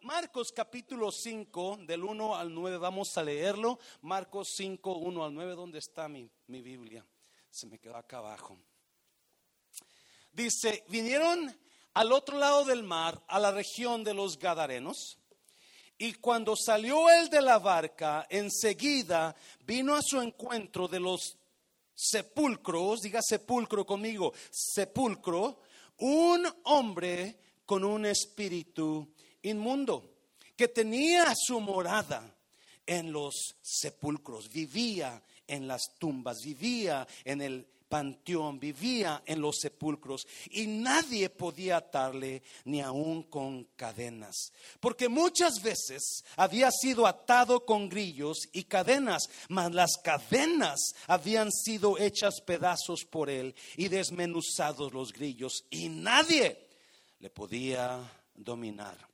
Marcos capítulo 5, del 1 al 9, vamos a leerlo. Marcos 5, 1 al 9, ¿dónde está mi, mi Biblia? Se me quedó acá abajo. Dice, vinieron al otro lado del mar, a la región de los Gadarenos. Y cuando salió él de la barca, enseguida vino a su encuentro de los sepulcros, diga sepulcro conmigo, sepulcro, un hombre con un espíritu inmundo, que tenía su morada en los sepulcros, vivía en las tumbas, vivía en el panteón, vivía en los sepulcros y nadie podía atarle ni aún con cadenas, porque muchas veces había sido atado con grillos y cadenas, mas las cadenas habían sido hechas pedazos por él y desmenuzados los grillos y nadie le podía dominar.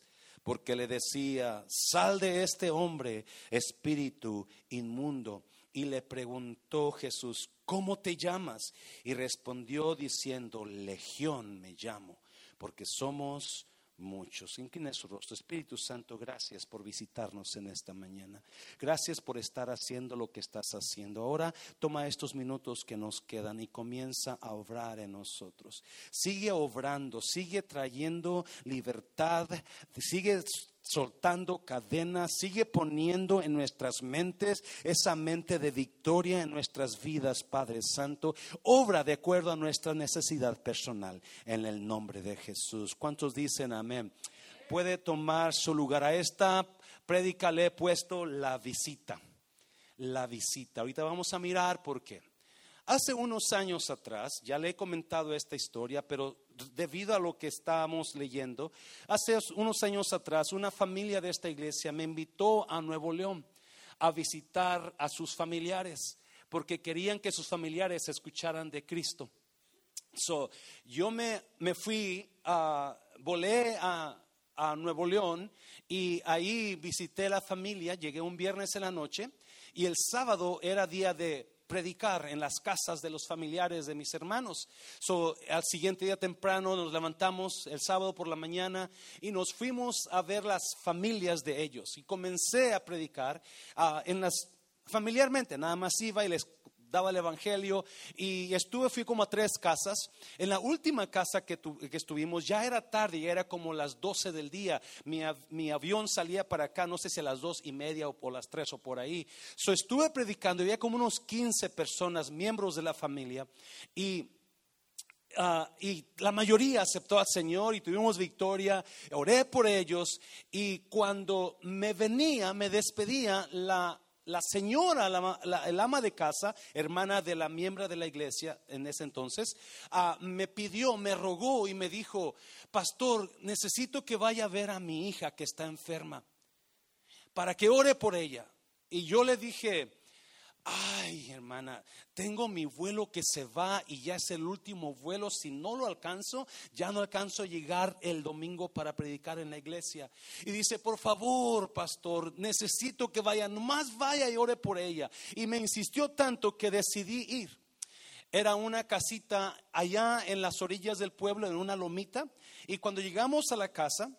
porque le decía, sal de este hombre, espíritu inmundo. Y le preguntó Jesús, ¿cómo te llamas? Y respondió diciendo, Legión me llamo, porque somos muchos. Inclina su rostro. Espíritu Santo, gracias por visitarnos en esta mañana. Gracias por estar haciendo lo que estás haciendo. Ahora toma estos minutos que nos quedan y comienza a obrar en nosotros. Sigue obrando, sigue trayendo libertad, sigue soltando cadenas, sigue poniendo en nuestras mentes esa mente de victoria en nuestras vidas, Padre Santo. Obra de acuerdo a nuestra necesidad personal en el nombre de Jesús. ¿Cuántos dicen amén? Puede tomar su lugar. A esta prédica le he puesto la visita. La visita. Ahorita vamos a mirar por qué. Hace unos años atrás, ya le he comentado esta historia, pero debido a lo que estábamos leyendo, hace unos años atrás una familia de esta iglesia me invitó a Nuevo León a visitar a sus familiares, porque querían que sus familiares escucharan de Cristo. So, yo me, me fui, a, volé a, a Nuevo León y ahí visité la familia, llegué un viernes en la noche y el sábado era día de predicar en las casas de los familiares de mis hermanos. So, al siguiente día temprano nos levantamos el sábado por la mañana y nos fuimos a ver las familias de ellos. Y comencé a predicar ah, en las familiarmente, nada más iba y les daba el evangelio y estuve, fui como a tres casas. En la última casa que, que estuvimos ya era tarde, ya era como las 12 del día. Mi, avión salía para acá, no sé si a las dos y media o, por las tres o por ahí. So estuve predicando, había como unos 15 personas, miembros de la familia y... Ah, y la mayoría aceptó al Señor y tuvimos victoria, oré por ellos y cuando me venía, me despedía la la señora, el ama de casa, hermana de la miembro de la iglesia en ese entonces, ah, me pidió, me rogó y me dijo, pastor, necesito que vaya a ver a mi hija que está enferma, para que ore por ella. Y yo le dije, ay hermana, tengo mi vuelo que se va y ya es el último vuelo, si no lo alcanzo, ya no alcanzo a llegar el domingo para predicar en la iglesia. Y dice, por favor, pastor, necesito que vaya, nomás vaya y ore por ella. Y me insistió tanto que decidí ir. Era una casita allá en las orillas del pueblo, en una lomita. Y cuando llegamos a la casa,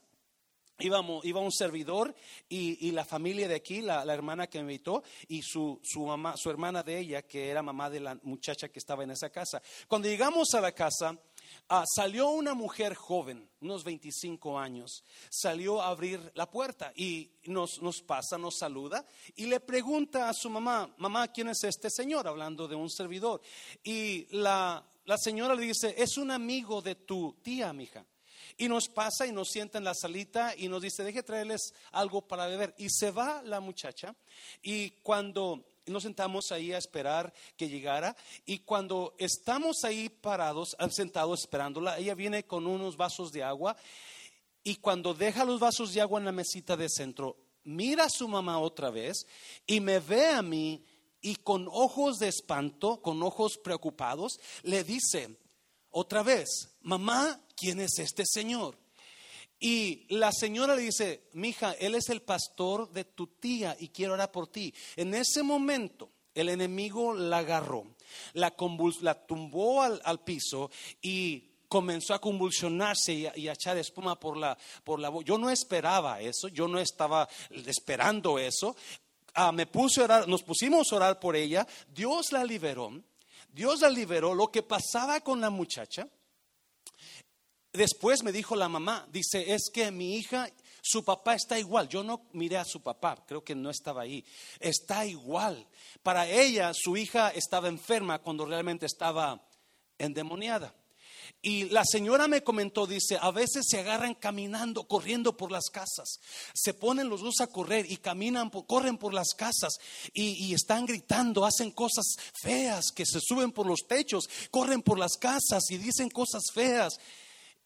Íbamos, iba un servidor y, la familia de aquí, la, hermana que me invitó y su, su, mamá, su hermana de ella, que era mamá de la muchacha que estaba en esa casa. Cuando llegamos a la casa, ah, salió una mujer joven, unos 25 años, salió a abrir la puerta y nos, nos pasa, nos saluda y le pregunta a su mamá, mamá, ¿quién es este señor? Hablando de un servidor. Y la, la señora le dice, es un amigo de tu tía, mija. Y nos pasa y nos sienta en la salita y nos dice, deje traerles algo para beber. Y se va la muchacha y cuando nos sentamos ahí a esperar que llegara y cuando estamos ahí parados, sentados esperándola, ella viene con unos vasos de agua y cuando deja los vasos de agua en la mesita de centro, mira a su mamá otra vez y me ve a mí y con ojos de espanto, con ojos preocupados, le dice otra vez, mamá, ¿quién es este señor? Y la señora le dice, mija, él es el pastor de tu tía y quiero orar por ti. En ese momento, el enemigo la agarró, la, la tumbó al, piso y comenzó a convulsionarse y a, echar espuma por la, por la. Yo no esperaba eso, yo no estaba esperando eso. Ah, me puse a orar, nos pusimos a orar por ella, Dios la liberó, Dios la liberó. Lo que pasaba con la muchacha, después me dijo la mamá, dice, es que mi hija su papá está igual. Yo no miré a su papá, creo que no estaba ahí. Está igual. Para ella, su hija estaba enferma cuando realmente estaba endemoniada. Y la señora me comentó, dice, a veces se agarran caminando, corriendo por las casas. Se ponen los dos a correr y caminan, corren por las casas y, y, están gritando, hacen cosas feas, que se suben por los techos, corren por las casas y dicen cosas feas.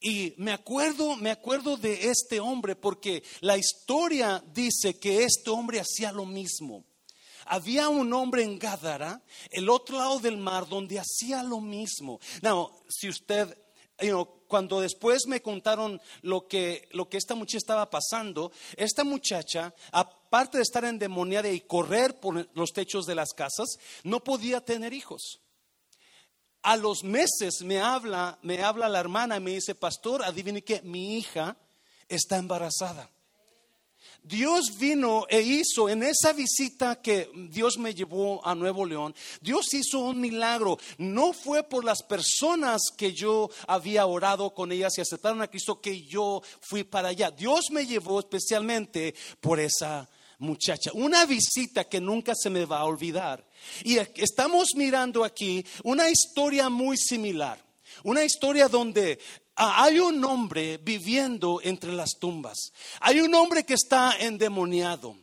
Y me acuerdo, me acuerdo de este hombre porque la historia dice que este hombre hacía lo mismo. Había un hombre en Gádara, el otro lado del mar, donde hacía lo mismo. No, si usted, cuando después me contaron lo que, lo que esta muchacha estaba pasando, esta muchacha, aparte de estar endemoniada y correr por los techos de las casas, no podía tener hijos a los meses me habla, me habla la hermana y me dice, pastor, adivine que mi hija está embarazada. Dios vino e hizo en esa visita que Dios me llevó a Nuevo León, Dios hizo un milagro. No fue por las personas que yo había orado con ellas y aceptaron a Cristo que yo fui para allá. Dios me llevó especialmente por esa muchacha. Una visita que nunca se me va a olvidar. Y estamos mirando aquí una historia muy similar. Una historia donde ah, hay un hombre viviendo entre las tumbas. Hay un hombre que está endemoniado.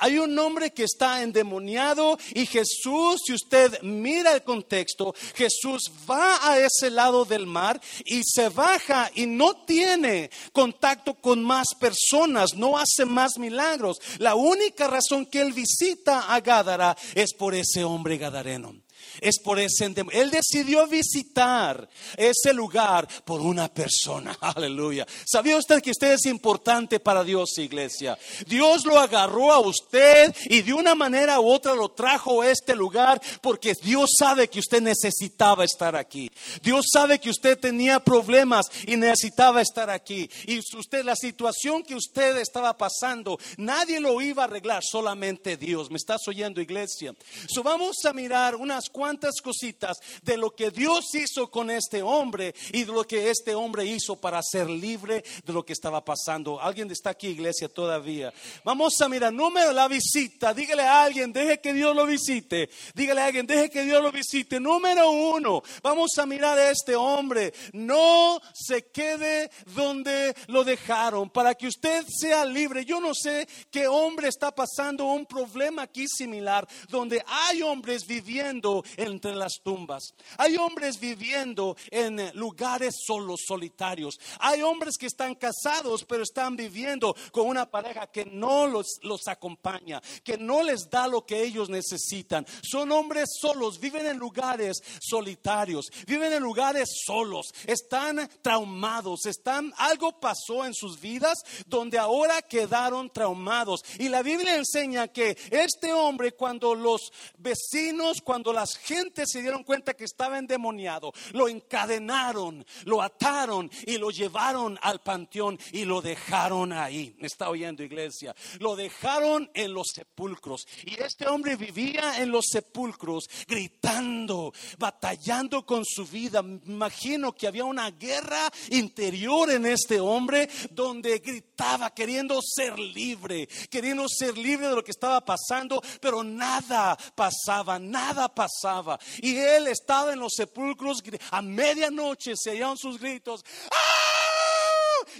Hay un hombre que está endemoniado y Jesús, si usted mira el contexto, Jesús va a ese lado del mar y se baja y no tiene contacto con más personas, no hace más milagros. La única razón que él visita a Gádara es por ese hombre gadareno es por ese Él decidió visitar ese lugar por una persona. Aleluya. ¿Sabía usted que usted es importante para Dios, iglesia? Dios lo agarró a usted y de una manera u otra lo trajo a este lugar porque Dios sabe que usted necesitaba estar aquí. Dios sabe que usted tenía problemas y necesitaba estar aquí. Y usted, la situación que usted estaba pasando, nadie lo iba a arreglar, solamente Dios. ¿Me estás oyendo, iglesia? So vamos a mirar unas cuantas cositas de lo que Dios hizo con este hombre y de lo que este hombre hizo para ser libre de lo que estaba pasando. ¿Alguien está aquí, iglesia, todavía? Vamos a mirar, número la visita. Dígale a alguien, deje que Dios lo visite. Dígale a alguien, deje que Dios lo visite. Número uno, vamos a mirar a este hombre. No se quede donde lo dejaron para que usted sea libre. Yo no sé qué hombre está pasando un problema aquí similar, donde hay hombres viviendo entre las tumbas. Hay hombres viviendo en lugares solos, solitarios. Hay hombres que están casados, pero están viviendo con una pareja que no los, los acompaña, que no les da lo que ellos necesitan. Son hombres solos, viven en lugares solitarios, viven en lugares solos, están traumados, están, algo pasó en sus vidas donde ahora quedaron traumados. Y la Biblia enseña que este hombre, cuando los vecinos, cuando las gente se dieron cuenta que estaba endemoniado, lo encadenaron, lo ataron y lo llevaron al panteón y lo dejaron ahí. ¿Me está oyendo, iglesia? Lo dejaron en los sepulcros. Y este hombre vivía en los sepulcros gritando, batallando con su vida. Imagino que había una guerra interior en este hombre donde gritaba queriendo ser libre, queriendo ser libre de lo que estaba pasando, pero nada pasaba, nada pasaba. Y él estaba en los sepulcros, a medianoche se oían sus gritos. ¡Ah!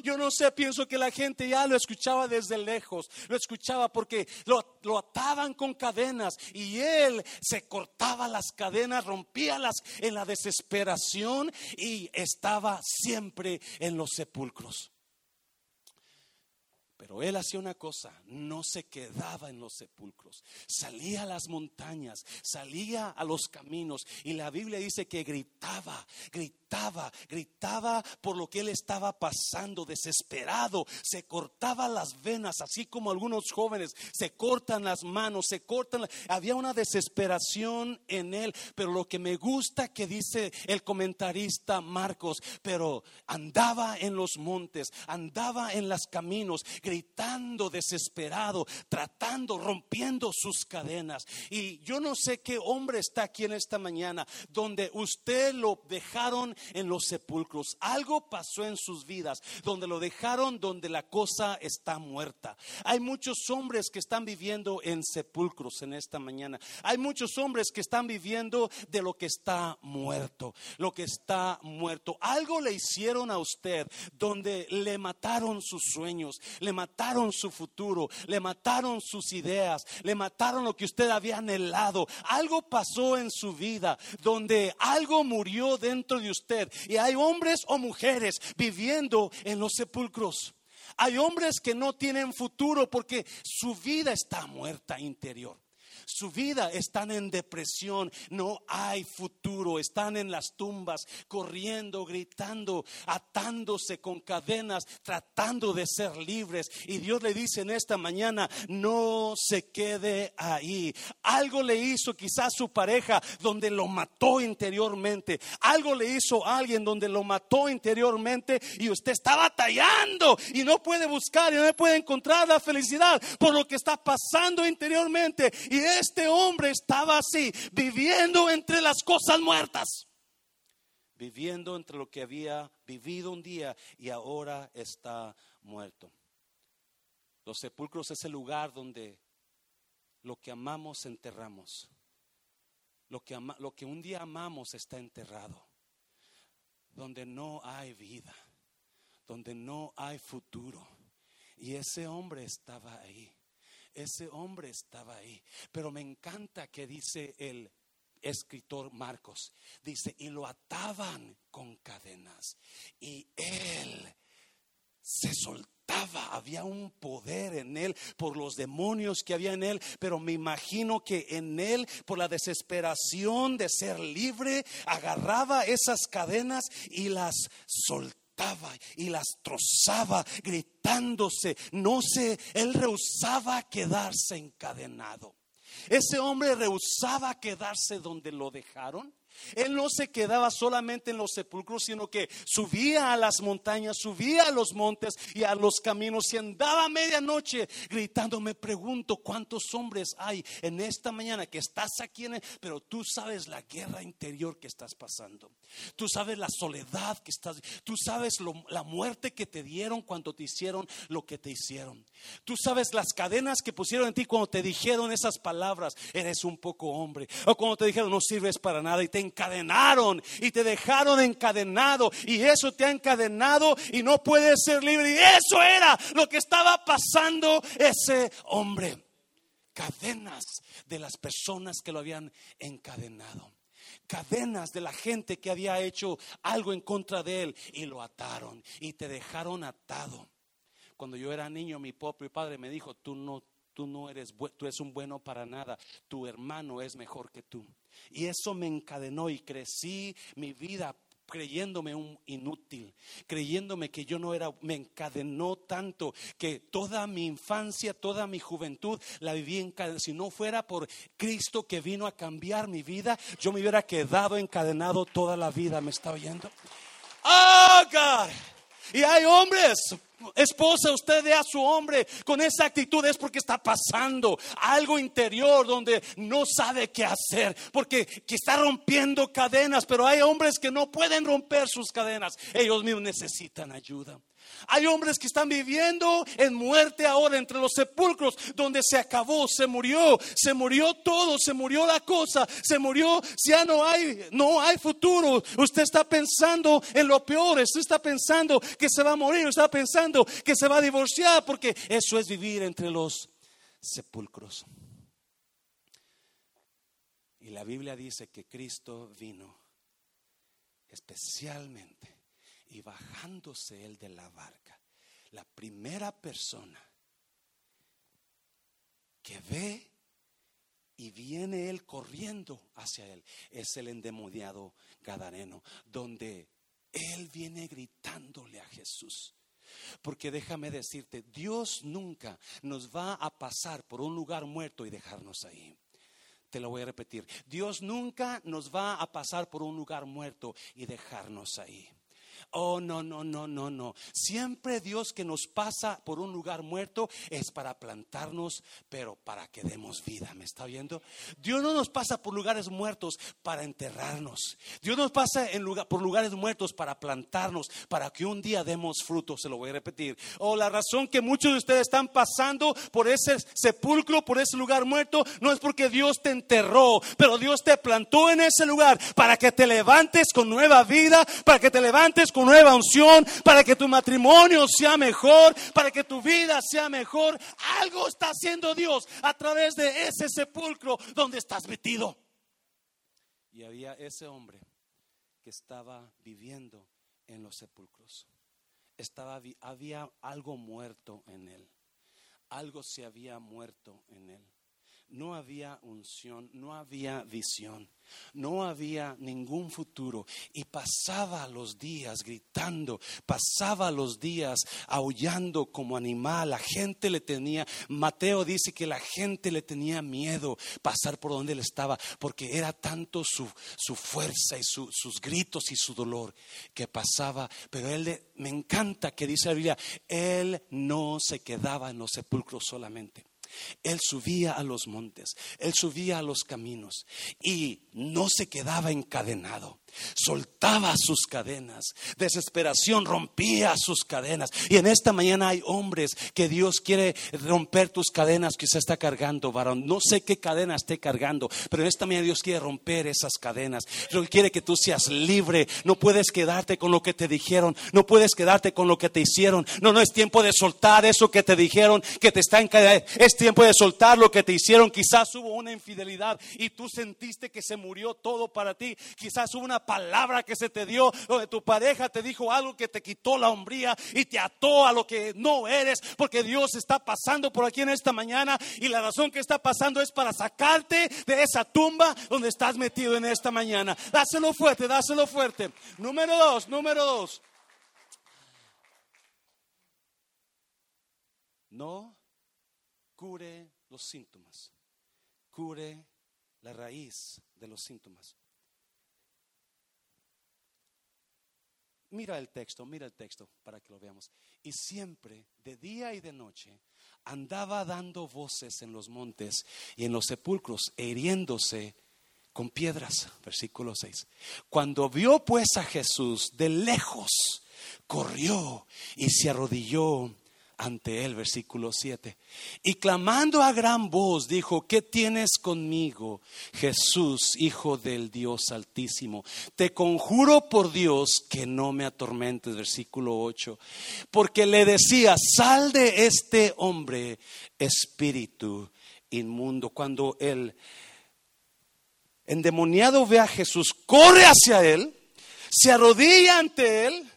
Yo no sé, pienso que la gente ya lo escuchaba desde lejos, lo escuchaba porque lo, lo, ataban con cadenas y él se cortaba las cadenas, rompía las en la desesperación y estaba siempre en los sepulcros. Pero él hacía una cosa, no se quedaba en los sepulcros, salía a las montañas, salía a los caminos. Y la Biblia dice que gritaba, gritaba, gritaba por lo que él estaba pasando, desesperado, se cortaba las venas, así como algunos jóvenes. Se cortan las manos, se cortan, había una desesperación en él, pero lo que me gusta que dice el comentarista Marcos, pero andaba en los montes, andaba en los caminos, gritando desesperado, tratando, rompiendo sus cadenas. Y yo no sé qué hombre está aquí en esta mañana donde usted lo dejaron en los sepulcros. Algo pasó en sus vidas donde lo dejaron donde la cosa está muerta. Hay muchos hombres que están viviendo en sepulcros en esta mañana. Hay muchos hombres que están viviendo de lo que está muerto, lo que está muerto. Algo le hicieron a usted donde le mataron sus sueños, mataron su futuro, le mataron sus ideas, le mataron lo que usted había anhelado. Algo pasó en su vida donde algo murió dentro de usted. Y hay hombres o mujeres viviendo en los sepulcros. Hay hombres que no tienen futuro porque su vida está muerta interior. Su vida están en depresión, no hay futuro, están en las tumbas, corriendo, gritando, atándose con cadenas, tratando de ser libres. Y Dios le dice en esta mañana, no se quede ahí. Algo le hizo quizás su pareja donde lo mató interiormente. Algo le hizo alguien donde lo mató interiormente y usted está batallando y no puede buscar y no puede encontrar la felicidad por lo que está pasando interiormente. Y este hombre estaba así, viviendo entre las cosas muertas, viviendo entre lo que había vivido un día y ahora está muerto. Los sepulcros es el lugar donde lo que amamos enterramos. Lo que, lo que un día amamos está enterrado. Donde no hay vida. Donde no hay futuro. Y ese hombre estaba ahí. Ese hombre estaba ahí. Pero me encanta que dice el escritor Marcos. Dice, y lo ataban con cadenas. Y él se soltaba. Había un poder en él por los demonios que había en él. Pero me imagino que en él, por la desesperación de ser libre, agarraba esas cadenas y las soltaba y las trozaba gritándose. No sé, él rehusaba quedarse encadenado. Ese hombre rehusaba quedarse donde lo dejaron. Él no se quedaba solamente en los sepulcros, sino que subía a las montañas, subía a los montes y a los caminos y andaba a medianoche gritando. Me pregunto cuántos hombres hay en esta mañana que estás aquí, en pero tú sabes la guerra interior que estás pasando. Tú sabes la soledad que estás, tú sabes la muerte que te dieron cuando te hicieron lo que te hicieron. Tú sabes las cadenas que pusieron en ti cuando te dijeron esas palabras, eres un poco hombre, o cuando te dijeron no sirves para nada y te encadenaron y te dejaron encadenado y eso te ha encadenado y no puedes ser libre. Y eso era lo que estaba pasando ese hombre. Cadenas de las personas que lo habían encadenado cadenas de la gente que había hecho algo en contra de él y lo ataron y te dejaron atado. Cuando yo era niño, mi propio padre me dijo, tú no, tú no eres, tú eres un bueno para nada, tu hermano es mejor que tú. Y eso me encadenó y crecí mi vida creyéndome un inútil, creyéndome que yo no era, me encadenó tanto que toda mi infancia, toda mi juventud la viví encadenada. Si no fuera por Cristo que vino a cambiar mi vida, yo me hubiera quedado encadenado toda la vida. ¿Me está oyendo? Oh, God. Y hay hombres, esposa, usted ve a su hombre con esa actitud es porque está pasando algo interior donde no sabe qué hacer, porque que está rompiendo cadenas, pero hay hombres que no pueden romper sus cadenas, ellos mismos necesitan ayuda. Hay hombres que están viviendo en muerte ahora entre los sepulcros donde se acabó, se murió, se murió todo, se murió la cosa, se murió, ya no hay, no hay futuro. Usted está pensando en lo peor, usted está pensando que se va a morir, usted está pensando que se va a divorciar, porque eso es vivir entre los sepulcros. Y la Biblia dice que Cristo vino especialmente y bajándose él de la barca, la primera persona que ve y viene él corriendo hacia él. Es el endemoniado Gadareno, donde él viene gritándole a Jesús. Porque déjame decirte, Dios nunca nos va a pasar por un lugar muerto y dejarnos ahí. Te lo voy a repetir. Dios nunca nos va a pasar por un lugar muerto y dejarnos ahí. Oh, no, no, no, no, no. Siempre Dios que nos pasa por un lugar muerto es para plantarnos, pero para que demos vida. ¿Me está oyendo? Dios no nos pasa por lugares muertos para enterrarnos. Dios nos pasa por lugares muertos para plantarnos, para que un día demos fruto. Se lo voy a repetir. Oh, la razón que muchos de ustedes están pasando por ese sepulcro, por ese lugar muerto, no es porque Dios te enterró, pero Dios te plantó en ese lugar para que te levantes con nueva vida, para que te levantes con nueva unción, para que tu matrimonio sea mejor, para que tu vida sea mejor. Algo está haciendo Dios a través de ese sepulcro donde estás metido. Y había ese hombre que estaba viviendo en los sepulcros. Estaba, había algo muerto en él. Algo se había muerto en él. No había unción, no había visión. No había ningún futuro y pasaba los días gritando, pasaba los días aullando como animal. La gente le tenía, Mateo dice que la gente le tenía miedo pasar por donde él estaba porque era tanto su, fuerza y sus gritos y su dolor que pasaba. Pero él, me encanta que dice la Biblia, él no se quedaba en los sepulcros solamente. Él subía a los montes, él subía a los caminos y no se quedaba encadenado soltaba sus cadenas, desesperación rompía sus cadenas. Y en esta mañana hay hombres que Dios quiere romper tus cadenas que se está cargando, varón. No sé qué cadena esté cargando, pero en esta mañana Dios quiere romper esas cadenas. Dios quiere que tú seas libre. No puedes quedarte con lo que te dijeron, no puedes quedarte con lo que te hicieron. No, no es tiempo de soltar eso que te dijeron, que te está encadenando. Es tiempo de soltar lo que te hicieron. Quizás hubo una infidelidad y tú sentiste que se murió todo para ti. Quizás hubo una palabra que se te dio, donde tu pareja te dijo algo que te quitó la hombría y te ató a lo que no eres, porque Dios está pasando por aquí en esta mañana y la razón que está pasando es para sacarte de esa tumba donde estás metido en esta mañana. Dáselo fuerte, dáselo fuerte. Número dos, número dos. No cure los síntomas, cure la raíz de los síntomas. Mira el texto, mira el texto para que lo veamos. Y siempre, de día y de noche, andaba dando voces en los montes y en los sepulcros, hiriéndose con piedras. Versículo 6. Cuando vio pues a Jesús de lejos, corrió y se arrodilló ante él, versículo 7. Y clamando a gran voz dijo, ¿qué tienes conmigo, Jesús, Hijo del Dios Altísimo? Te conjuro por Dios que no me atormentes, versículo 8. Porque le decía, sal de este hombre, espíritu inmundo. Cuando el endemoniado ve a Jesús, corre hacia él, se arrodilla ante él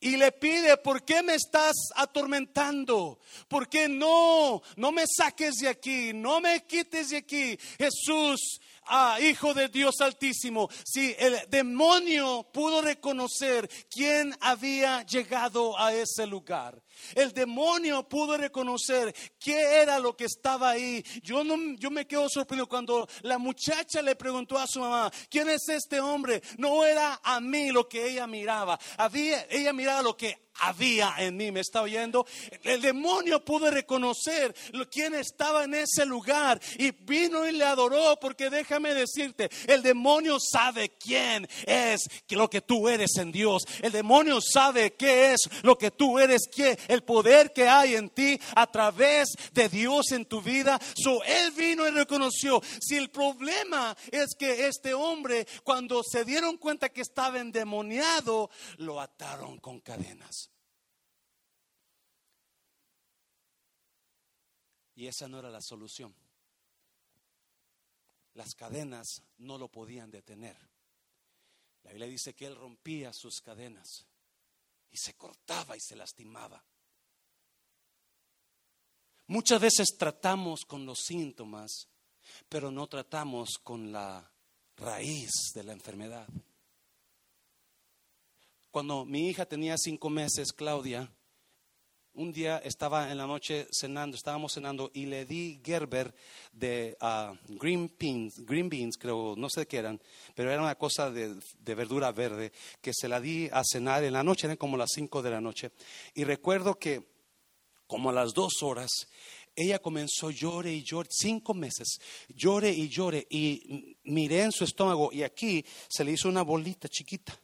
y le pide, ¿por qué me estás atormentando? ¿Por qué no? No me saques de aquí, no me quites de aquí. Jesús, ah, Hijo de Dios Altísimo, si el demonio pudo reconocer quién había llegado a ese lugar. El demonio pudo reconocer qué era lo que estaba ahí. Yo, no, yo me quedo sorprendido cuando la muchacha le preguntó a su mamá, ¿quién es este hombre? No era a mí lo que ella miraba. Había, ella miraba lo que había en mí. ¿Me está oyendo? El demonio pudo reconocer quién estaba en ese lugar y vino y le adoró porque déjame decirte, el demonio sabe quién es lo que tú eres en Dios. El demonio sabe qué es lo que tú eres, qué, el poder que hay en ti a través de Dios en tu vida. So, él vino y reconoció. Si el problema es que este hombre, cuando se dieron cuenta que estaba endemoniado, lo ataron con cadenas. Y esa no era la solución. Las cadenas no lo podían detener. La Biblia dice que él rompía sus cadenas y se cortaba y se lastimaba. Muchas veces tratamos con los síntomas, pero no tratamos con la raíz de la enfermedad. Cuando mi hija tenía cinco meses, Claudia, un día estaba en la noche cenando, estábamos cenando y le di Gerber de ah, green, beans, green beans, creo, no sé qué eran, pero era una cosa de, de, verdura verde que se la di a cenar en la noche, eran como las cinco de la noche. Y recuerdo que como a las dos horas, ella comenzó llore y llore, cinco meses, llore y llore, y miré en su estómago y aquí se le hizo una bolita chiquita.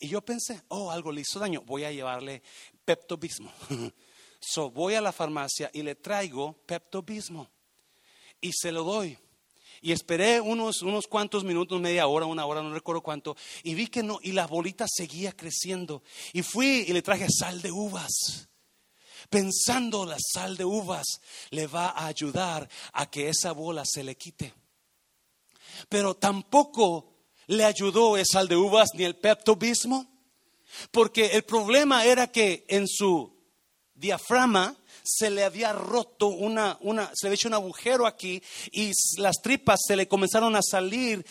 Y yo pensé, oh, algo le hizo daño, voy a llevarle peptobismo. so voy a la farmacia y le traigo peptobismo y se lo doy. Y esperé unos, unos cuantos minutos, media hora, una hora, no recuerdo cuánto, y vi que no, y la bolita seguía creciendo. Y fui y le traje sal de uvas, pensando la sal de uvas le va a ayudar a que esa bola se le quite. Pero tampoco le ayudó el sal de uvas ni el peptobismo, porque el problema era que en su diaframa se le había roto una, una, se le había hecho un agujero aquí y las tripas se le comenzaron a salir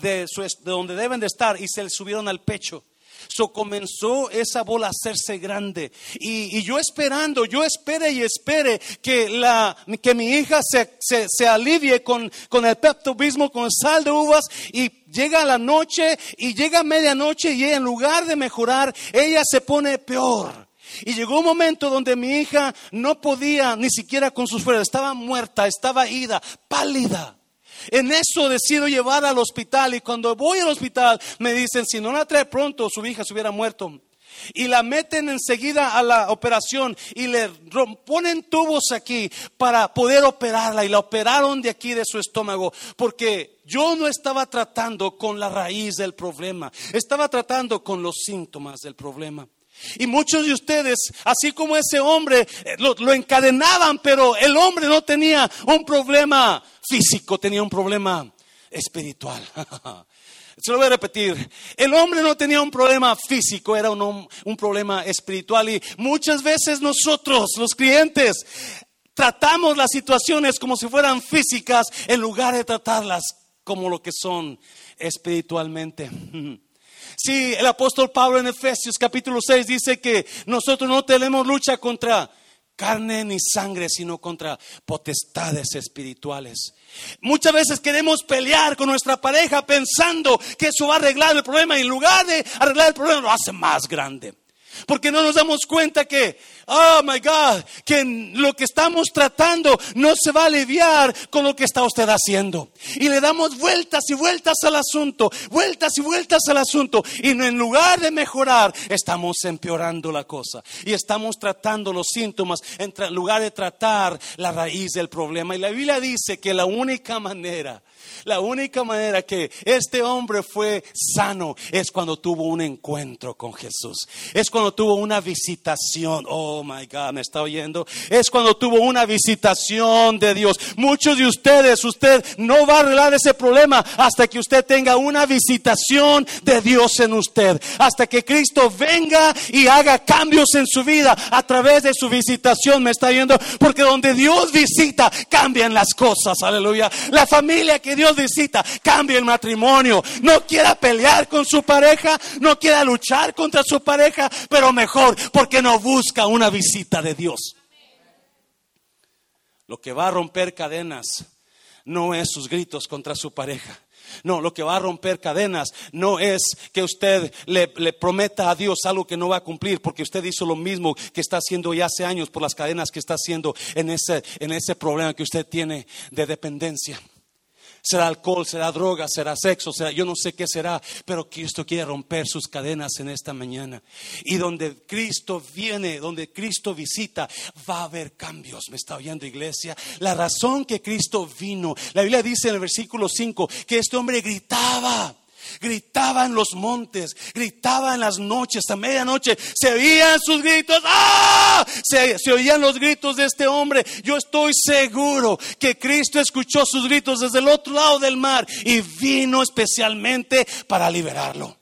de, su, de donde deben de estar y se le subieron al pecho. So comenzó esa bola a hacerse grande. Y, yo esperando, yo espere y espere que, la, que mi hija se, se, alivie con, con el peptobismo, con sal de uvas. Y llega la noche y llega medianoche y en lugar de mejorar, ella se pone peor. Y llegó un momento donde mi hija no podía ni siquiera con sus fuerzas, estaba muerta, estaba ida, pálida. En eso decido llevar al hospital y cuando voy al hospital me dicen, si no la trae pronto, su hija se hubiera muerto. Y la meten enseguida a la operación y le ponen tubos aquí para poder operarla. Y la operaron de aquí de su estómago porque yo no estaba tratando con la raíz del problema, estaba tratando con los síntomas del problema. Y muchos de ustedes, así como ese hombre, eh, lo, encadenaban, pero el hombre no tenía un problema físico, tenía un problema espiritual. Se lo voy a repetir. El hombre no tenía un problema físico, era un, un problema espiritual. Y muchas veces nosotros, los clientes, tratamos las situaciones como si fueran físicas en lugar de tratarlas como lo que son espiritualmente. Sí, el apóstol Pablo en Efesios capítulo 6 dice que nosotros no tenemos lucha contra carne ni sangre, sino contra potestades espirituales. Muchas veces queremos pelear con nuestra pareja pensando que eso va a arreglar el problema y en lugar de arreglar el problema lo hace más grande. Porque no nos damos cuenta que, oh my God, que lo que estamos tratando no se va a aliviar con lo que está usted haciendo. Y le damos vueltas y vueltas al asunto, vueltas y vueltas al asunto. Y en lugar de mejorar, estamos empeorando la cosa. Y estamos tratando los síntomas en lugar de tratar la raíz del problema. Y la Biblia dice que la única manera la única manera que este hombre fue sano es cuando tuvo un encuentro con Jesús. Es cuando tuvo una visitación. Oh my God, me está oyendo. Es cuando tuvo una visitación de Dios. Muchos de ustedes, usted no va a arreglar ese problema hasta que usted tenga una visitación de Dios en usted. Hasta que Cristo venga y haga cambios en su vida a través de su visitación. Me está oyendo. Porque donde Dios visita, cambian las cosas. Aleluya. La familia que Dios visita, cambie el matrimonio. No quiera pelear con su pareja, no quiera luchar contra su pareja, pero mejor porque no busca una visita de Dios. Lo que va a romper cadenas no es sus gritos contra su pareja. No, lo que va a romper cadenas no es que usted le, le, prometa a Dios algo que no va a cumplir, porque usted hizo lo mismo que está haciendo ya hace años por las cadenas que está haciendo en ese, en ese problema que usted tiene de dependencia será alcohol, será droga, será sexo, será, yo no sé qué será, pero Cristo quiere romper sus cadenas en esta mañana. Y donde Cristo viene, donde Cristo visita, va a haber cambios. ¿Me está oyendo iglesia? La razón que Cristo vino, la Biblia dice en el versículo 5 que este hombre gritaba gritaba en los montes, gritaba en las noches, a medianoche, se oían sus gritos, ¡ah! Se, se, oían los gritos de este hombre. Yo estoy seguro que Cristo escuchó sus gritos desde el otro lado del mar y vino especialmente para liberarlo.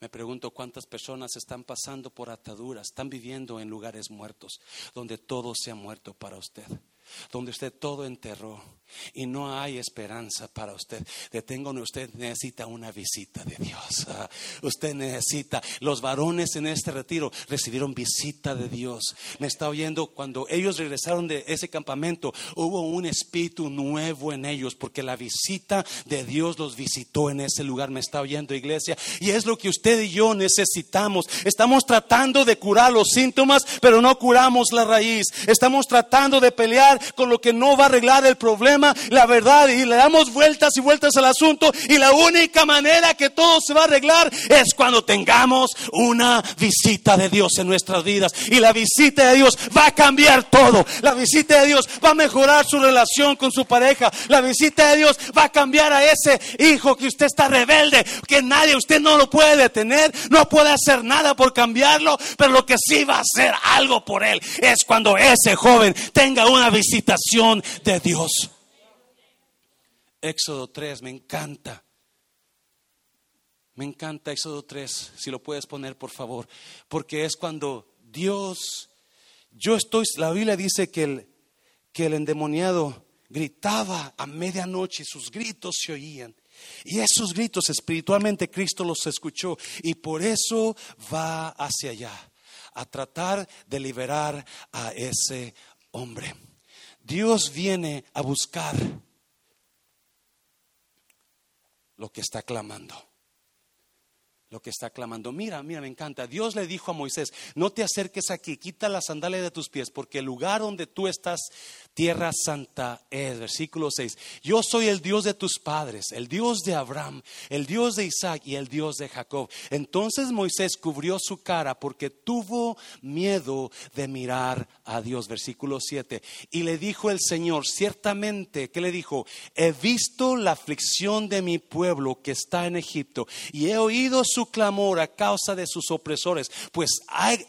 Me pregunto cuántas personas están pasando por ataduras, están viviendo en lugares muertos, donde todo se ha muerto para usted donde usted todo enterró y no hay esperanza para usted. Deténgame, usted necesita una visita de Dios. Ah, usted necesita, los varones en este retiro recibieron visita de Dios. Me está oyendo, cuando ellos regresaron de ese campamento, hubo un espíritu nuevo en ellos, porque la visita de Dios los visitó en ese lugar. Me está oyendo, iglesia. Y es lo que usted y yo necesitamos. Estamos tratando de curar los síntomas, pero no curamos la raíz. Estamos tratando de pelear con lo que no va a arreglar el problema, la verdad, y le damos vueltas y vueltas al asunto. Y la única manera que todo se va a arreglar es cuando tengamos una visita de Dios en nuestras vidas. Y la visita de Dios va a cambiar todo. La visita de Dios va a mejorar su relación con su pareja. La visita de Dios va a cambiar a ese hijo que usted está rebelde, que nadie, usted no lo puede detener, no puede hacer nada por cambiarlo, pero lo que sí va a hacer algo por él es cuando ese joven tenga una visita visitación de Dios. Éxodo 3, me encanta. Me encanta Éxodo 3, si lo puedes poner por favor, porque es cuando Dios, yo estoy, la Biblia dice que el, que el endemoniado gritaba a medianoche sus gritos se oían. Y esos gritos espiritualmente Cristo los escuchó y por eso va hacia allá, a tratar de liberar a ese hombre. Dios viene a buscar lo que está clamando. Lo que está clamando. Mira, mira, me encanta. Dios le dijo a Moisés, no te acerques aquí, quita la sandalia de tus pies, porque el lugar donde tú estás tierra santa es. Versículo 6. Yo soy el Dios de tus padres, el Dios de Abraham, el Dios de Isaac y el Dios de Jacob. Entonces Moisés cubrió su cara porque tuvo miedo de mirar a Dios. Versículo 7. Y le dijo el Señor, ciertamente, ¿qué le dijo? He visto la aflicción de mi pueblo que está en Egipto y he oído su clamor a causa de sus opresores, pues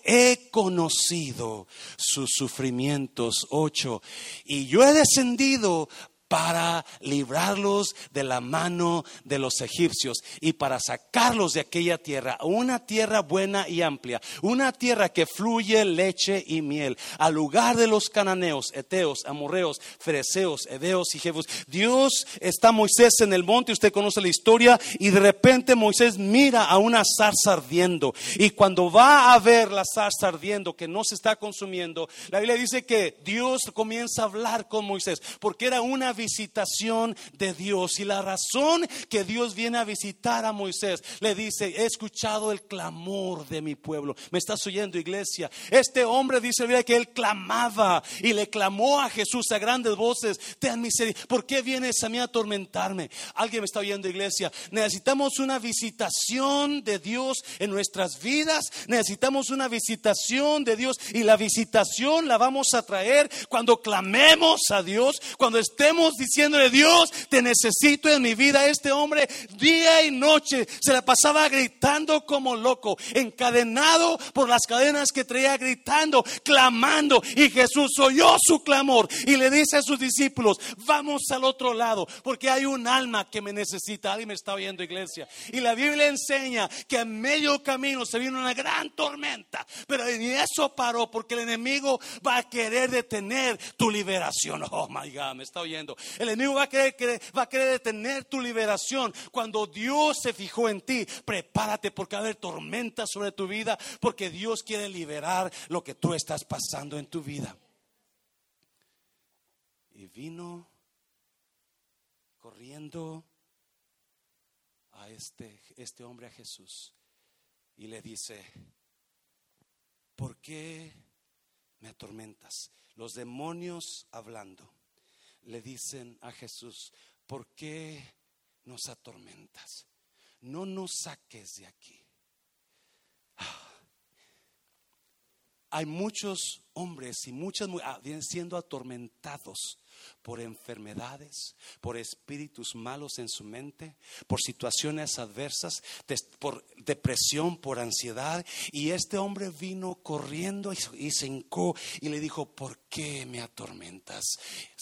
he conocido sus sufrimientos. 8 y yo he descendido para librarlos de la mano de los egipcios y para sacarlos de aquella tierra, una tierra buena y amplia, una tierra que fluye leche y miel, al lugar de los cananeos, eteos, amorreos, fereceos, edeos y jebus. Dios está Moisés en el monte, usted conoce la historia, y de repente Moisés mira a una zarza ardiendo, y cuando va a ver la zarza ardiendo que no se está consumiendo, la Biblia dice que Dios comienza a hablar con Moisés, porque era una visitación de Dios. Y la razón que Dios viene a visitar a Moisés, le dice, he escuchado el clamor de mi pueblo. ¿Me estás oyendo, iglesia? Este hombre dice que él clamaba y le clamó a Jesús a grandes voces, ten misericordia. ¿Por qué vienes a mí a atormentarme? Alguien me está oyendo, iglesia. Necesitamos una visitación de Dios en nuestras vidas. Necesitamos una visitación de Dios y la visitación la vamos a traer cuando clamemos a Dios, cuando estemos diciéndole, Dios, te necesito en mi vida. Este hombre día y noche se la pasaba gritando como loco, encadenado por las cadenas que traía gritando, clamando. Y Jesús oyó su clamor y le dice a sus discípulos, vamos al otro lado, porque hay un alma que me necesita. Alguien me está oyendo, iglesia. Y la Biblia enseña que en medio camino se vino una gran tormenta, pero ni eso paró, porque el enemigo va a querer detener tu liberación. Oh my God, me está oyendo. El enemigo va a, querer, va a detener tu liberación. Cuando Dios se fijó en ti, prepárate porque va a haber tormenta sobre tu vida, porque Dios quiere liberar lo que tú estás pasando en tu vida. Y vino corriendo a este, este hombre a Jesús y le dice, ¿por qué me atormentas? Los demonios hablando le dicen a Jesús, ¿por qué nos atormentas? No nos saques de aquí. Hay muchos hombres y muchas mujeres ah, siendo atormentados por enfermedades, por espíritus malos en su mente, por situaciones adversas, por depresión, por ansiedad. Y este hombre vino corriendo y se hincó y le dijo, ¿por qué me atormentas?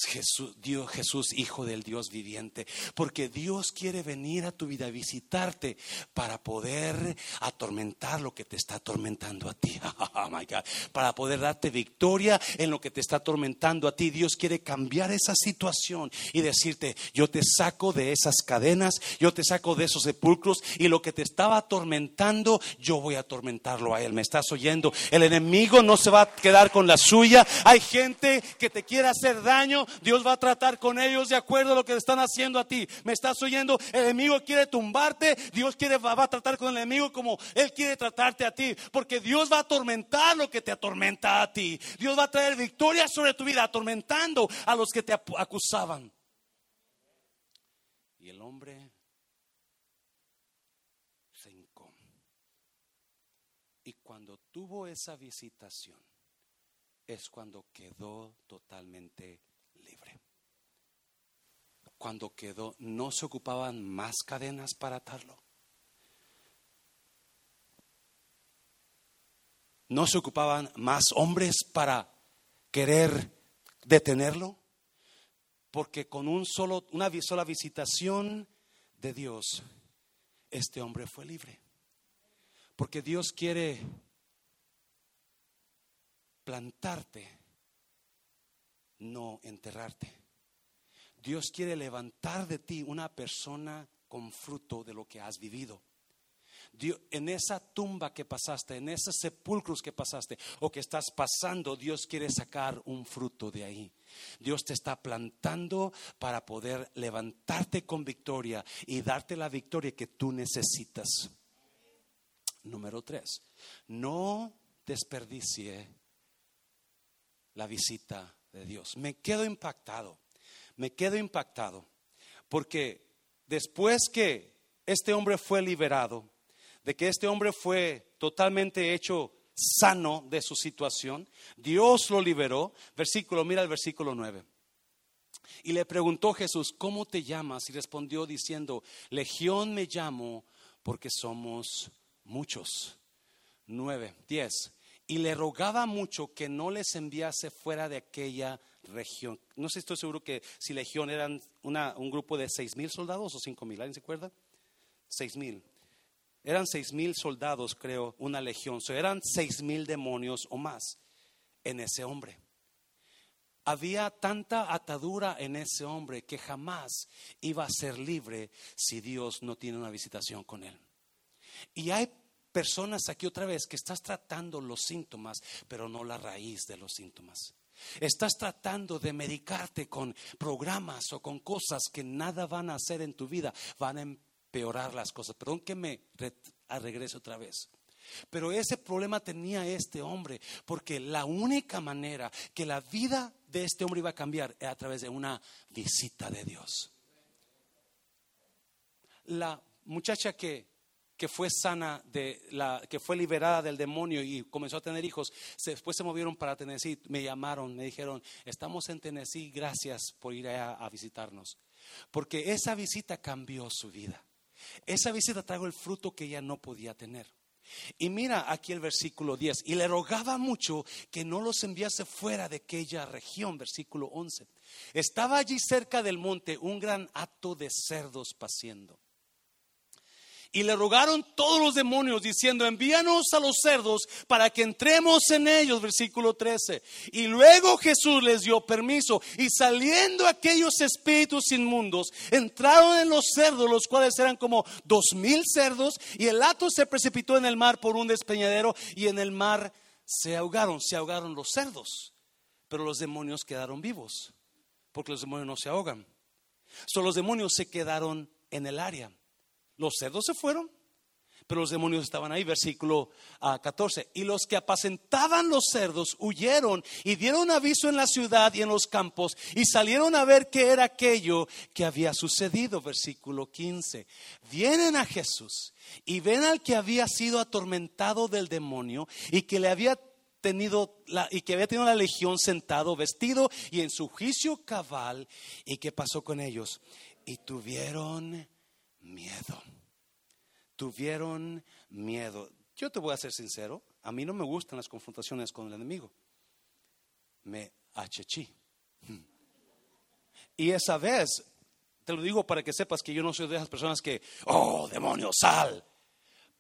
Jesús, Dios, Jesús, Hijo del Dios viviente, porque Dios quiere venir a tu vida a visitarte para poder atormentar lo que te está atormentando a ti. Oh my God. Para poder darte victoria en lo que te está atormentando a ti. Dios quiere cambiar esa situación y decirte, yo te saco de esas cadenas, yo te saco de esos sepulcros y lo que te estaba atormentando, yo voy a atormentarlo a él. ¿Me estás oyendo? El enemigo no se va a quedar con la suya. Hay gente que te quiere hacer daño, Dios va a tratar con ellos de acuerdo a lo que están haciendo a ti. ¿Me estás oyendo? El enemigo quiere tumbarte, Dios quiere va a tratar con el enemigo como él quiere tratarte a ti, porque Dios va a atormentar lo que te atormenta a ti. Dios va a traer victoria sobre tu vida atormentando a los que te acusaban. Y el hombre se hincó. Y cuando tuvo esa visitación, es cuando quedó totalmente libre. Cuando quedó, no se ocupaban más cadenas para atarlo. No se ocupaban más hombres para querer detenerlo porque con un solo, una sola visitación de Dios, este hombre fue libre. Porque Dios quiere plantarte, no enterrarte. Dios quiere levantar de ti una persona con fruto de lo que has vivido en esa tumba que pasaste, en esos sepulcros que pasaste o que estás pasando, Dios quiere sacar un fruto de ahí. Dios te está plantando para poder levantarte con victoria y darte la victoria que tú necesitas. Número tres, no desperdicie la visita de Dios. Me quedo impactado, me quedo impactado, porque después que este hombre fue liberado, de que este hombre fue totalmente hecho sano de su situación. Dios lo liberó. Versículo, mira el versículo 9. Y le preguntó Jesús, ¿cómo te llamas? Y respondió diciendo, Legión me llamo porque somos muchos. 9, 10. Y le rogaba mucho que no les enviase fuera de aquella región. No sé, estoy seguro que si legión eran un grupo de seis mil soldados o cinco mil, ¿alguien se acuerda? Seis mil. Eran seis mil soldados, creo, una legión. O eran seis mil demonios o más en ese hombre. Había tanta atadura en ese hombre que jamás iba a ser libre si Dios no tiene una visitación con él. Y hay personas aquí otra vez que estás tratando los síntomas, pero no la raíz de los síntomas. Estás tratando de medicarte con programas o con cosas que nada van a hacer en tu vida, van a peorar las cosas. Perdón que me regrese otra vez. Pero ese problema tenía este hombre, porque la única manera que la vida de este hombre iba a cambiar era a través de una visita de Dios. La muchacha que, que fue sana, de la, que fue liberada del demonio y comenzó a tener hijos, después se movieron para Tennessee, me llamaron, me dijeron, estamos en Tennessee, gracias por ir allá a visitarnos. Porque esa visita cambió su vida. Esa visita trajo el fruto que ella no podía tener. Y mira aquí el versículo 10. Y le rogaba mucho que no los enviase fuera de aquella región, versículo 11. Estaba allí cerca del monte un gran hato de cerdos paciendo. Y le rogaron todos los demonios diciendo, envíanos a los cerdos para que entremos en ellos, versículo 13. Y luego Jesús les dio permiso y saliendo aquellos espíritus inmundos, entraron en los cerdos, los cuales eran como dos mil cerdos, y el hato se precipitó en el mar por un despeñadero y en el mar se ahogaron, se ahogaron los cerdos, pero los demonios quedaron vivos, porque los demonios no se ahogan. Solo los demonios se quedaron en el área. Los cerdos se fueron, pero los demonios estaban ahí, versículo 14. Ah, y los que apacentaban los cerdos huyeron y dieron aviso en la ciudad y en los campos y salieron a ver qué era aquello que había sucedido, versículo 15. Vienen a Jesús y ven al que había sido atormentado del demonio y que le había tenido la, y que había tenido la legión sentado, vestido y en su juicio cabal. ¿Y qué pasó con ellos? Y tuvieron miedo. Tuvieron miedo. Yo te voy a ser sincero, a mí no me gustan las confrontaciones con el enemigo. Me achechí. Y esa vez, te lo digo para que sepas que yo no soy de esas personas que, oh, demonio, sal.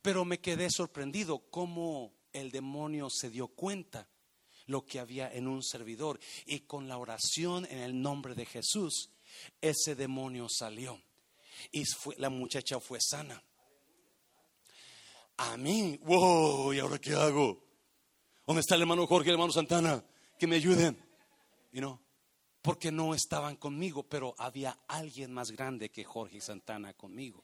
Pero me quedé sorprendido cómo el demonio se dio cuenta lo que había en un servidor. Y con la oración en el nombre de Jesús, ese demonio salió. Y la muchacha fue sana. A mí, wow, ¿y ahora qué hago? ¿Dónde está el hermano Jorge el hermano Santana? Que me ayuden. Y no, porque no estaban conmigo, pero había alguien más grande que Jorge y Santana conmigo.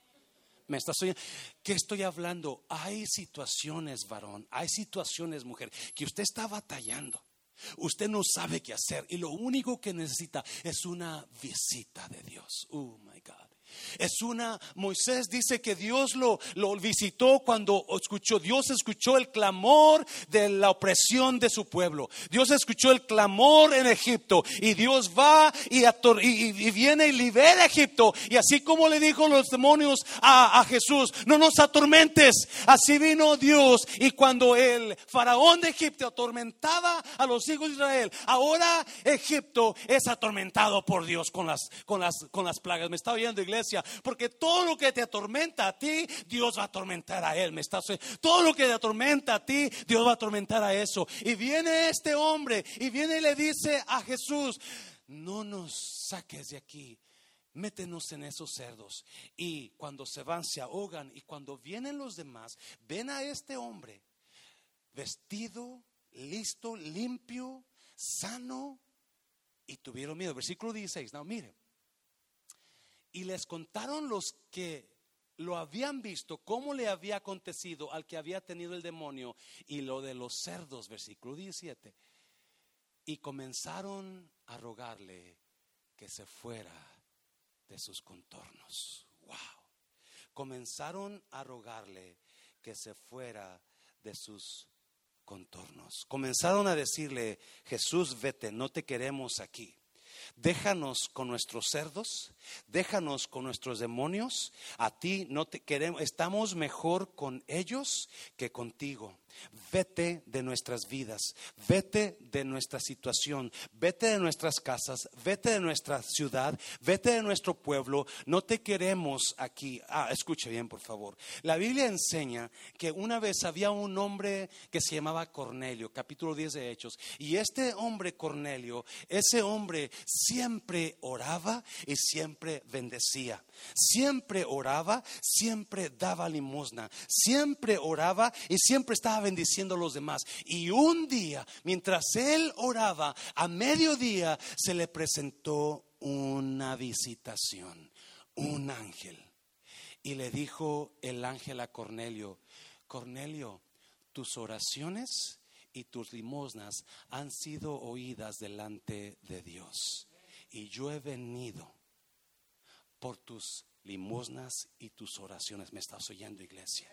¿Me estás oyendo? ¿Qué estoy hablando? Hay situaciones, varón, hay situaciones, mujer, que usted está batallando. Usted no sabe qué hacer y lo único que necesita es una visita de Dios. Oh my God. Es una, Moisés dice que Dios lo, lo visitó cuando escuchó, Dios escuchó el clamor de la opresión de su pueblo. Dios escuchó el clamor en Egipto y Dios va y, y, viene y libera Egipto. Y así como le dijo los demonios a, a Jesús, no nos atormentes. Así vino Dios y cuando el faraón de Egipto atormentaba a los hijos de Israel, ahora Egipto es atormentado por Dios con las, con las, con las plagas. Me está oyendo iglesia porque todo lo que te atormenta a ti, Dios va a atormentar a él. ¿Me estás? Todo lo que te atormenta a ti, Dios va a atormentar a eso. Y viene este hombre y viene y le dice a Jesús, no nos saques de aquí. Métenos en esos cerdos. Y cuando se van, se ahogan. Y cuando vienen los demás, ven a este hombre vestido, listo, limpio, sano. Y tuvieron miedo. Versículo 16. No, miren. Y les contaron los que lo habían visto, cómo le había acontecido al que había tenido el demonio y lo de los cerdos, versículo 17. Y comenzaron a rogarle que se fuera de sus contornos. Wow. Comenzaron a rogarle que se fuera de sus contornos. Comenzaron a decirle, Jesús, vete, no te queremos aquí. Déjanos con nuestros cerdos, déjanos con nuestros demonios. A ti no te queremos, estamos mejor con ellos que contigo. Vete de nuestras vidas, vete de nuestra situación, vete de nuestras casas, vete de nuestra ciudad, vete de nuestro pueblo. No te queremos aquí. Ah, escuche bien, por favor. La Biblia enseña que una vez había un hombre que se llamaba Cornelio, capítulo 10 de Hechos, y este hombre Cornelio, ese hombre siempre oraba y siempre bendecía. Siempre oraba, siempre daba limosna, siempre oraba y siempre estaba bendiciendo a los demás. Y un día, mientras él oraba, a mediodía se le presentó una visitación, un ángel. Y le dijo el ángel a Cornelio, Cornelio, tus oraciones y tus limosnas han sido oídas delante de Dios. Y yo he venido por tus limosnas y tus oraciones. ¿Me estás oyendo, iglesia?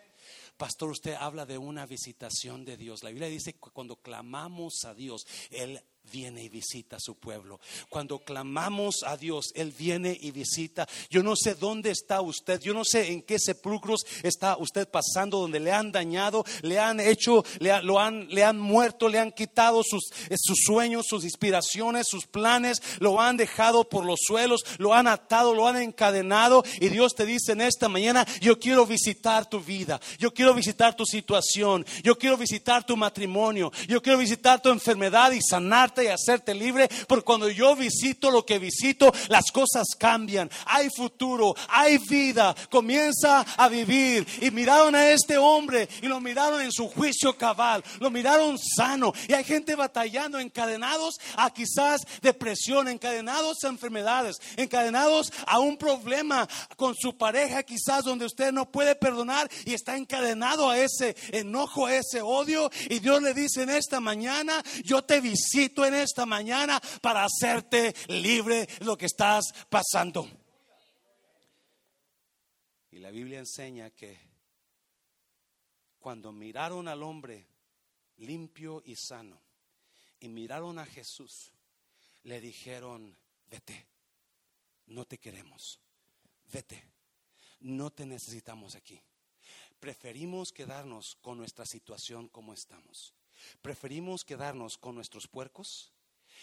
Pastor, usted habla de una visitación de Dios. La Biblia dice que cuando clamamos a Dios, Él viene y visita a su pueblo. Cuando clamamos a Dios, Él viene y visita. Yo no sé dónde está usted, yo no sé en qué sepulcros está usted pasando, donde le han dañado, le han hecho, le, han, le han muerto, le han quitado eh, sus sueños, sus inspiraciones, sus planes, lo han dejado por los suelos, lo han atado, lo han encadenado. Y Dios te dice en esta mañana, yo quiero visitar tu vida, yo quiero visitar tu situación, yo quiero visitar tu matrimonio, yo quiero visitar tu enfermedad y sanarte y hacerte libre, porque cuando yo visito lo que visito, las cosas cambian, hay futuro, hay vida, comienza a vivir. Y miraron a este hombre y lo miraron en su juicio cabal, lo miraron sano. Y hay gente batallando, encadenados a quizás depresión, encadenados a enfermedades, encadenados a un problema con su pareja, quizás donde usted no puede perdonar y está encadenado a ese enojo, a ese odio. Y Dios le dice en esta mañana, yo te visito en esta mañana para hacerte libre lo que estás pasando. Y la Biblia enseña que cuando miraron al hombre limpio y sano. Y miraron a Jesús. Le dijeron, vete, no te queremos, vete, no te necesitamos aquí. Preferimos quedarnos con nuestra situación como estamos. Preferimos quedarnos con nuestros puercos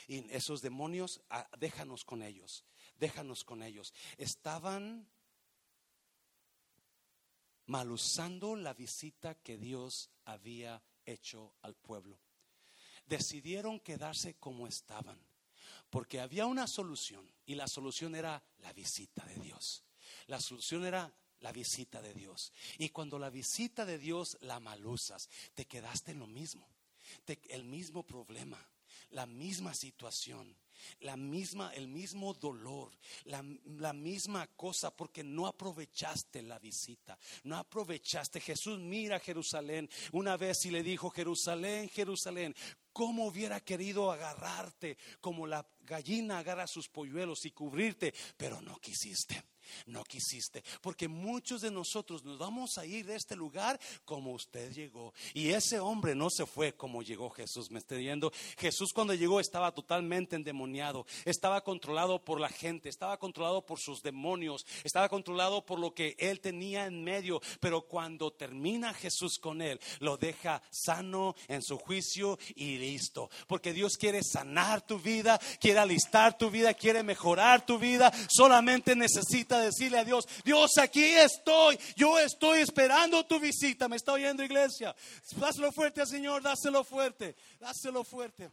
y esos demonios, ah, déjanos con ellos, déjanos con ellos. Estaban mal usando la visita que Dios había hecho al pueblo. Decidieron quedarse como estaban, porque había una solución y la solución era la visita de Dios. La solución era la visita de Dios. Y cuando la visita de Dios la malusas, te quedaste en lo mismo, el mismo problema, la misma situación la misma, el mismo dolor, la, la, misma cosa, porque no aprovechaste la visita, no aprovechaste. Jesús mira a Jerusalén una vez y le dijo, Jerusalén, Jerusalén, ¿cómo hubiera querido agarrarte como la gallina agarra sus polluelos y cubrirte? Pero no quisiste. No quisiste, porque muchos de nosotros nos vamos a ir de este lugar como usted llegó. Y ese hombre no se fue como llegó Jesús, me estoy diciendo. Jesús cuando llegó estaba totalmente endemoniado, estaba controlado por la gente, estaba controlado por sus demonios, estaba controlado por lo que él tenía en medio. Pero cuando termina Jesús con él, lo deja sano en su juicio y listo. Porque Dios quiere sanar tu vida, quiere alistar tu vida, quiere mejorar tu vida. Solamente necesita decirle a Dios, Dios, aquí estoy, yo estoy esperando tu visita. ¿Me está oyendo iglesia? Dáselo fuerte al Señor, dáselo fuerte, dáselo fuerte.